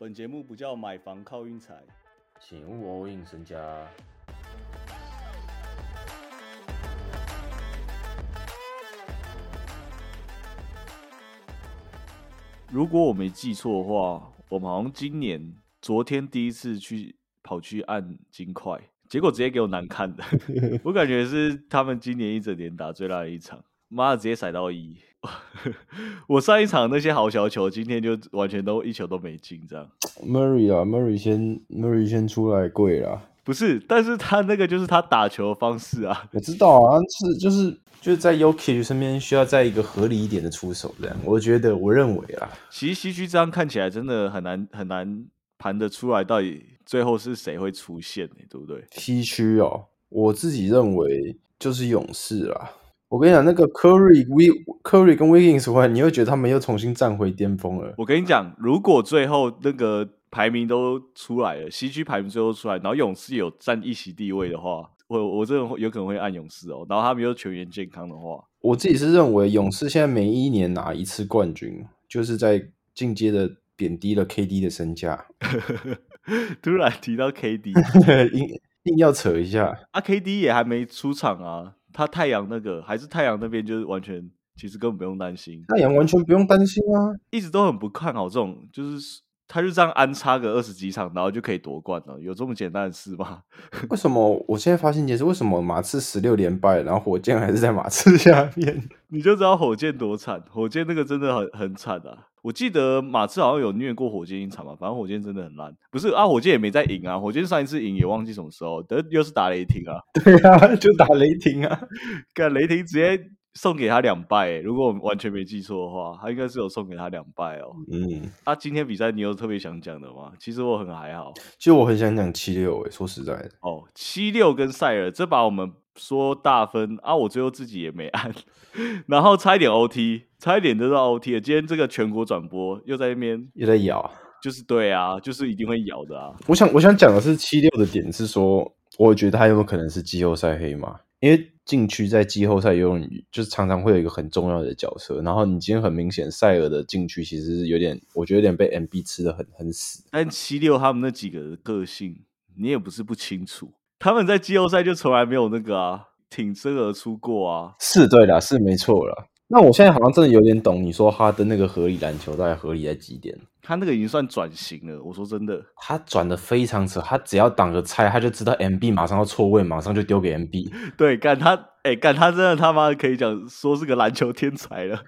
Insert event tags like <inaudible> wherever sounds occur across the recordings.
本节目不叫买房靠运财，请勿 all in 身家。如果我没记错的话，我们好像今年昨天第一次去跑去按金块，结果直接给我难看的，<laughs> 我感觉是他们今年一整年打最烂的一场，妈的直接甩到一。<laughs> 我上一场那些好小球，今天就完全都一球都没进，这样。Murray 啊，Murray 先 Murray 先出来跪啦。不是，但是他那个就是他打球的方式啊。我知道啊，是就是就是在 Yoki 身边需要在一个合理一点的出手，这样我觉得我认为啊，其实西区这样看起来真的很难很难盘得出来，到底最后是谁会出现、欸，对不对？西区哦，我自己认为就是勇士啦。我跟你讲，那个 Curry、We Curry 跟 Wiggins 回来，你又觉得他们又重新站回巅峰了。我跟你讲，如果最后那个排名都出来了，西区排名最后出来，然后勇士有占一席地位的话，我我真的会有可能会按勇士哦。然后他们又全员健康的话，我自己是认为勇士现在每一年拿一次冠军，就是在进阶的贬低了 KD 的身价。<laughs> 突然提到 KD，<laughs> <laughs> 硬硬要扯一下，啊，KD 也还没出场啊，他太阳那个还是太阳那边就是完全其实根本不用担心，太阳完全不用担心啊。一直都很不看好这种，就是他就这样安插个二十几场，然后就可以夺冠了，有这么简单的事吗？为什么我现在发现一件事？为什么马刺十六连败，然后火箭还是在马刺下面？<laughs> 你就知道火箭多惨，火箭那个真的很很惨啊！我记得马刺好像有虐过火箭一场嘛，反正火箭真的很烂。不是啊，火箭也没在赢啊，火箭上一次赢也忘记什么时候，得又是打雷霆啊，对啊，就打雷霆啊。看雷霆直接送给他两败、欸，如果我完全没记错的话，他应该是有送给他两败哦。嗯，啊，今天比赛你有特别想讲的吗？其实我很还好其实我很想讲七六诶，说实在的，哦。七六跟塞尔这把我们说大分啊，我最后自己也没按，<laughs> 然后差一点 OT，差一点就到 OT 了。今天这个全国转播又在那边，又在咬。就是对啊，就是一定会咬的啊。我想我想讲的是七六的点是说，我觉得他有没有可能是季后赛黑马？因为禁区在季后赛游泳就是常常会有一个很重要的角色，然后你今天很明显塞尔的禁区其实是有点，我觉得有点被 MB 吃的很很死。但七六他们那几个的个性，你也不是不清楚，他们在季后赛就从来没有那个啊挺身而出过啊。是对啦，是没错了。那我现在好像真的有点懂你说哈登那个合理篮球大概合理在几点？他那个已经算转型了。我说真的，他转的非常扯，他只要挡个拆，他就知道 MB 马上要错位，马上就丢给 MB。<laughs> 对，干他，哎、干他真的他妈可以讲说是个篮球天才了。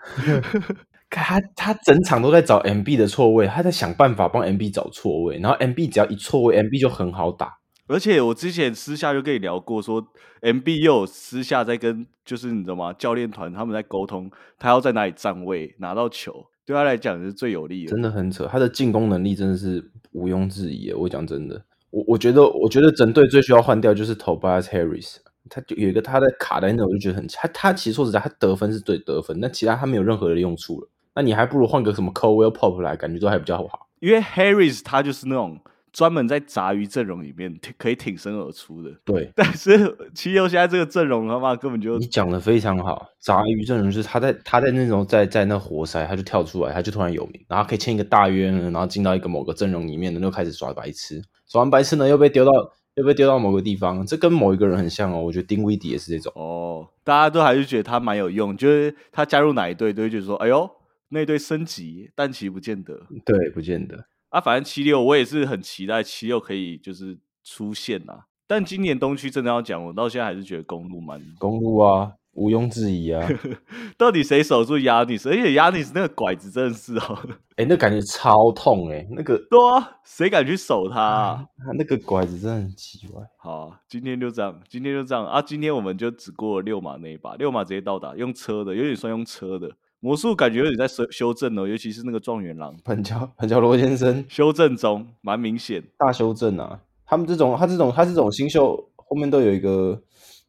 <laughs> 看他，他整场都在找 MB 的错位，他在想办法帮 MB 找错位，然后 MB 只要一错位，MB 就很好打。而且我之前私下就跟你聊过说 m b 又有私下在跟，就是你知道吗？教练团他们在沟通，他要在哪里站位拿到球，对他来讲是最有利的。真的很扯，他的进攻能力真的是毋庸置疑。我讲真的，我我觉得，我觉得整队最需要换掉就是 Tobias Harris，他就有一个他在卡在那，我就觉得很他他其实说实在，他得分是对得分，那其他他没有任何的用处了。那你还不如换个什么 Cowell Pop 来，感觉都还比较好。因为 Harris 他就是那种专门在杂鱼阵容里面可以挺身而出的，对，<laughs> 但是七六现在这个阵容他妈根本就你讲的非常好，杂鱼阵容就是他在他在那种在在那活塞，他就跳出来，他就突然有名，然后可以签一个大约呢，然后进到一个某个阵容里面呢，就开始耍白痴，耍完白痴呢又被丢到又被丢到某个地方，这跟某一个人很像哦，我觉得丁威迪也是这种，哦，大家都还是觉得他蛮有用，就是他加入哪一队都会觉得说，哎呦那队升级，但其实不见得。对，不见得。啊。反正七六我也是很期待七六可以就是出现啊，但今年东区真的要讲，我到现在还是觉得公路蛮公路啊，毋庸置疑啊，<laughs> 到底谁守住亚尼斯？而且亚尼斯那个拐子真的是哦，哎、那感觉超痛哎、那个对啊，谁敢去守他、啊？他那个拐子真的很奇怪。好啊，今天就这样，今天就这样啊！今天我们就只过了六马那一把，六马直接到达，用车的，有点算用车的。魔术感觉有点在修修正哦，尤其是那个状元郎 <laughs> 彭乔彭乔罗先生修正中，蛮明显。大修正啊，他们这种他这种他这种新秀后面都有一个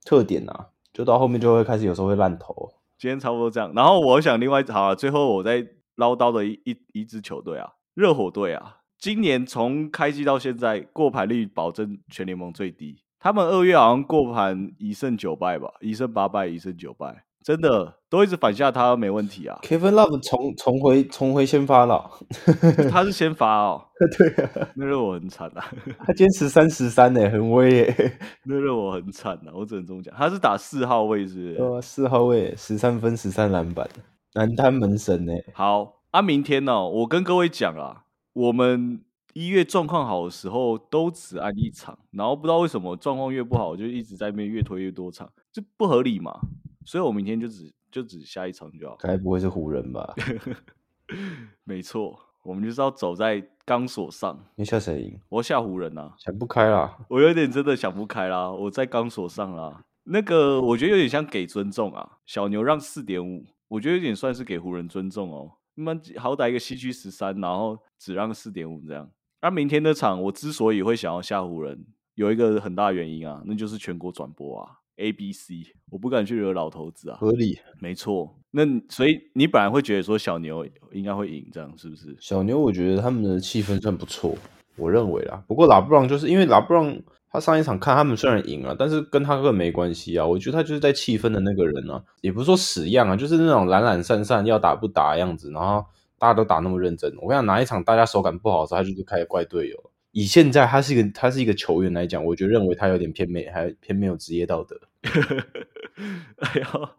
特点啊，就到后面就会开始有时候会烂头。今天差不多这样，然后我想另外好、啊，最后我再唠叨的一一一支球队啊，热火队啊，今年从开季到现在过盘率保证全联盟最低。他们二月好像过盘一胜九败吧，一胜八败，一胜九败。真的都一直反下他没问题啊。Kevin Love 重重回重回先发了，<laughs> 他是先发哦，<laughs> 对啊，那让我很惨啊，<laughs> 他坚持三十三呢，很威耶，那让我很惨啊，我只能这么讲。他是打四号位是不是？呃，四号位十三分十三篮板，男单门神呢，好啊，明天呢、我跟各位讲啊，我们一月状况好的时候都只按一场，然后不知道为什么状况越不好，就一直在那边越推越多场，这不合理嘛？所以我明天就只就只下一场就好。该不会是湖人吧？<laughs> 没错，我们就是要走在钢索上。你下谁赢？我要下湖人啊，想不开啦，我有点真的想不开啦，我在钢索上啦。那个我觉得有点像给尊重啊，小牛让四点五，我觉得有点算是给湖人尊重哦。那么好歹一个西区十三，然后只让四点五这样。那、明天的场，我之所以会想要下湖人，有一个很大原因啊，那就是全国转播啊，A B C，我不敢去惹老头子啊。合理。没错，那所以你本来会觉得说小牛应该会赢，这样是不是？小牛，我觉得他们的气氛算不错，我认为啦。不过拉布朗就是因为拉布朗他上一场看他们虽然赢了，但是跟他根本没关系啊。我觉得他就是在气氛的那个人啊，也不是说死样啊，就是那种懒懒散散要打不打的样子，然后大家都打那么认真。我跟你讲，哪一场大家手感不好的时候，他就是开始怪队友。以现在他是一个他是一个球员来讲，我觉得认为他有点偏没还偏没有职业道德。<laughs> 哎呀，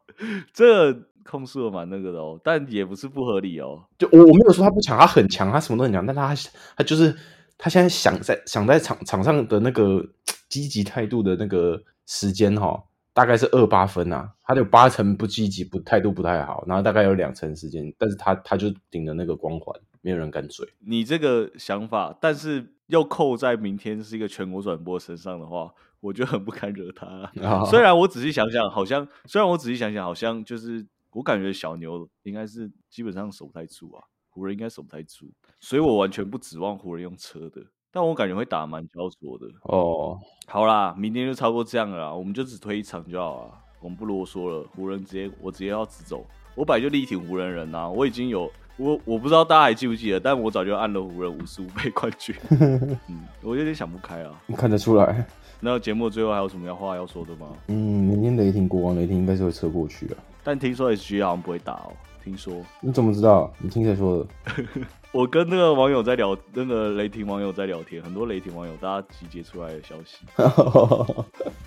这控诉的蛮那个的哦，但也不是不合理哦。就我我没有说他不强，他很强，他什么都很强，但他他就是他现在想在想在场场上的那个 <tsk> 积极态度的那个时间哈、大概是二八分啊，他有八成不积极，不态度不太好，然后大概有两成时间，但是他他就顶着那个光环，没有人敢追。你这个想法，但是又扣在明天是一个全国转播身上的话，我就很不堪惹他 <laughs> 虽然我仔细想想，好像虽然我仔细想想，好像就是我感觉小牛应该是基本上守不太住啊，湖人应该守不太住，所以我完全不指望湖人用车的，但我感觉会打蛮焦灼的。哦，好啦，明天就差不多这样了啦，我们就只推一场就好了，我们不啰嗦了。湖人直接我直接要直走，我本来就力挺湖人人呐、我已经有我我不知道大家还记不记得，但我早就按了湖人五十五倍冠军。<laughs> 嗯，我有点想不开啊。看得出来。那节目最后还有什么要话要说的吗？嗯，明天雷霆国王雷霆应该是会撤过去啊。但听说 SG 好像不会打哦，听说。你怎么知道？你听谁说的？<laughs> 我跟那个网友在聊，那个雷霆网友在聊天，很多雷霆网友大家集结出来的消息。<laughs>